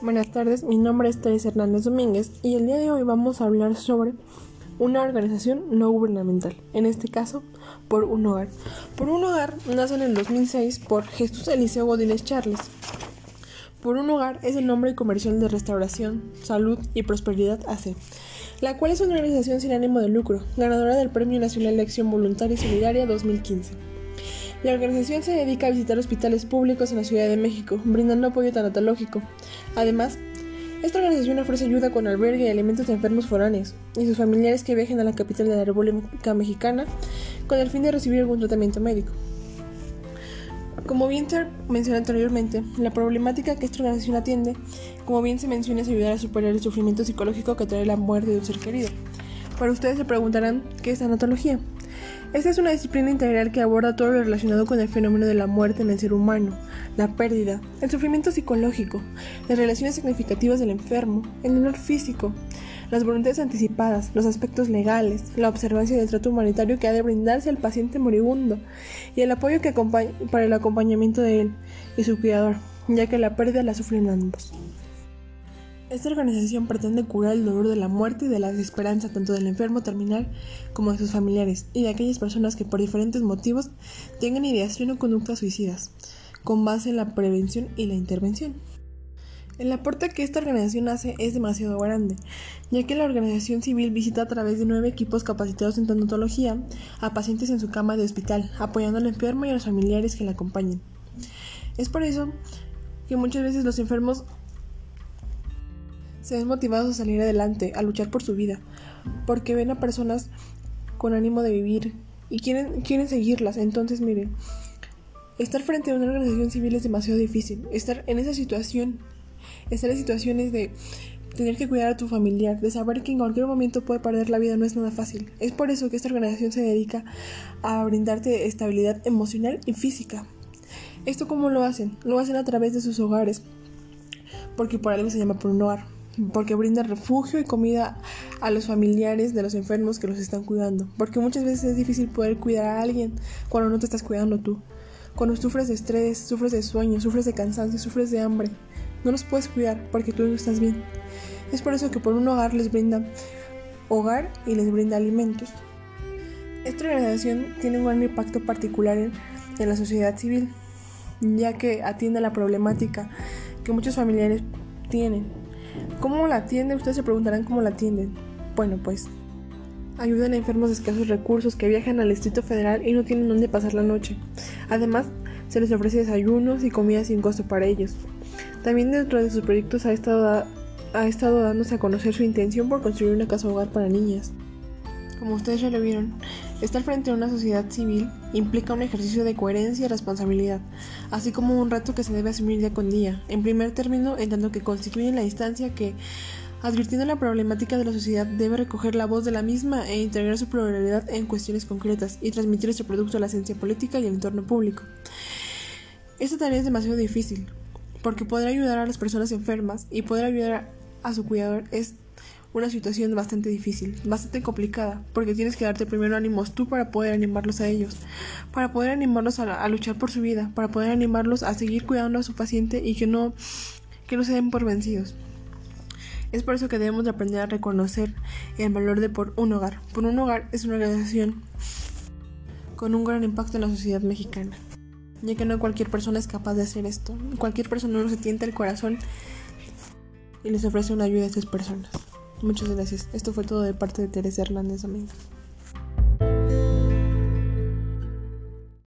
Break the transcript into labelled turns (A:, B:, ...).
A: Buenas tardes, mi nombre es Teresa Hernández Domínguez y el día de hoy vamos a hablar sobre una organización no gubernamental, en este caso por un hogar. Por un hogar nace en el 2006 por Jesús Eliseo Godínez Charles. Por un hogar es el nombre comercial de Restauración, Salud y Prosperidad AC, la cual es una organización sin ánimo de lucro, ganadora del Premio Nacional de Acción Voluntaria y Solidaria 2015. La organización se dedica a visitar hospitales públicos en la Ciudad de México, brindando apoyo tanatológico. Además, esta organización ofrece ayuda con albergue y alimentos de enfermos foráneos y sus familiares que viajen a la capital de la República Mexicana con el fin de recibir algún tratamiento médico. Como bien se mencionó anteriormente, la problemática que esta organización atiende, como bien se menciona, es ayudar a superar el sufrimiento psicológico que trae la muerte de un ser querido. Pero ustedes se preguntarán, ¿qué es tanatología? Esta es una disciplina integral que aborda todo lo relacionado con el fenómeno de la muerte en el ser humano, la pérdida, el sufrimiento psicológico, las relaciones significativas del enfermo, el dolor físico, las voluntades anticipadas, los aspectos legales, la observancia del trato humanitario que ha de brindarse al paciente moribundo y el apoyo que para el acompañamiento de él y su cuidador, ya que la pérdida la sufren ambos. Esta organización pretende curar el dolor de la muerte y de la desesperanza tanto del enfermo terminal como de sus familiares y de aquellas personas que por diferentes motivos tengan ideación o conductas suicidas, con base en la prevención y la intervención. El aporte que esta organización hace es demasiado grande, ya que la organización civil visita a través de nueve equipos capacitados en tanatología a pacientes en su cama de hospital, apoyando al enfermo y a los familiares que le acompañen. Es por eso que muchas veces los enfermos se ven motivados a salir adelante, a luchar por su vida, porque ven a personas con ánimo de vivir y quieren, quieren seguirlas. Entonces, miren, estar frente a una organización civil es demasiado difícil. Estar en esa situación, estar en situaciones de tener que cuidar a tu familiar, de saber que en cualquier momento puede perder la vida no es nada fácil. Es por eso que esta organización se dedica a brindarte estabilidad emocional y física. ¿Esto cómo lo hacen? Lo hacen a través de sus hogares, porque por algo se llama por un hogar porque brinda refugio y comida a los familiares de los enfermos que los están cuidando, porque muchas veces es difícil poder cuidar a alguien cuando no te estás cuidando tú. Cuando sufres de estrés, sufres de sueño, sufres de cansancio, sufres de hambre, no los puedes cuidar porque tú no estás bien. Es por eso que por un hogar les brinda hogar y les brinda alimentos. Esta organización tiene un gran impacto particular en, en la sociedad civil, ya que atiende la problemática que muchos familiares tienen ¿Cómo la atiende? Ustedes se preguntarán cómo la atienden. Bueno, pues ayudan a enfermos de escasos recursos que viajan al Distrito Federal y no tienen dónde pasar la noche. Además, se les ofrece desayunos y comida sin costo para ellos. También dentro de sus proyectos ha estado, ha estado dándose a conocer su intención por construir una casa hogar para niñas. Como ustedes ya lo vieron, estar frente a una sociedad civil implica un ejercicio de coherencia y responsabilidad, así como un reto que se debe asumir día con día. En primer término, en tanto que constituyen la instancia que, advirtiendo la problemática de la sociedad, debe recoger la voz de la misma e integrar su pluralidad en cuestiones concretas y transmitir este producto a la ciencia política y el entorno público. Esta tarea es demasiado difícil, porque poder ayudar a las personas enfermas y poder ayudar a su cuidador es una situación bastante difícil, bastante complicada, porque tienes que darte primero ánimos tú para poder animarlos a ellos, para poder animarlos a, luchar por su vida, para poder animarlos a seguir cuidando a su paciente y que no, que no se den por vencidos. Es por eso que debemos de aprender a reconocer el valor de por un hogar. Por un hogar es una organización con un gran impacto en la sociedad mexicana, ya que no cualquier persona es capaz de hacer esto. Cualquier persona no se tienta el corazón y les ofrece una ayuda a estas personas. Muchas gracias. Esto fue todo de parte de Teresa Hernández Amén.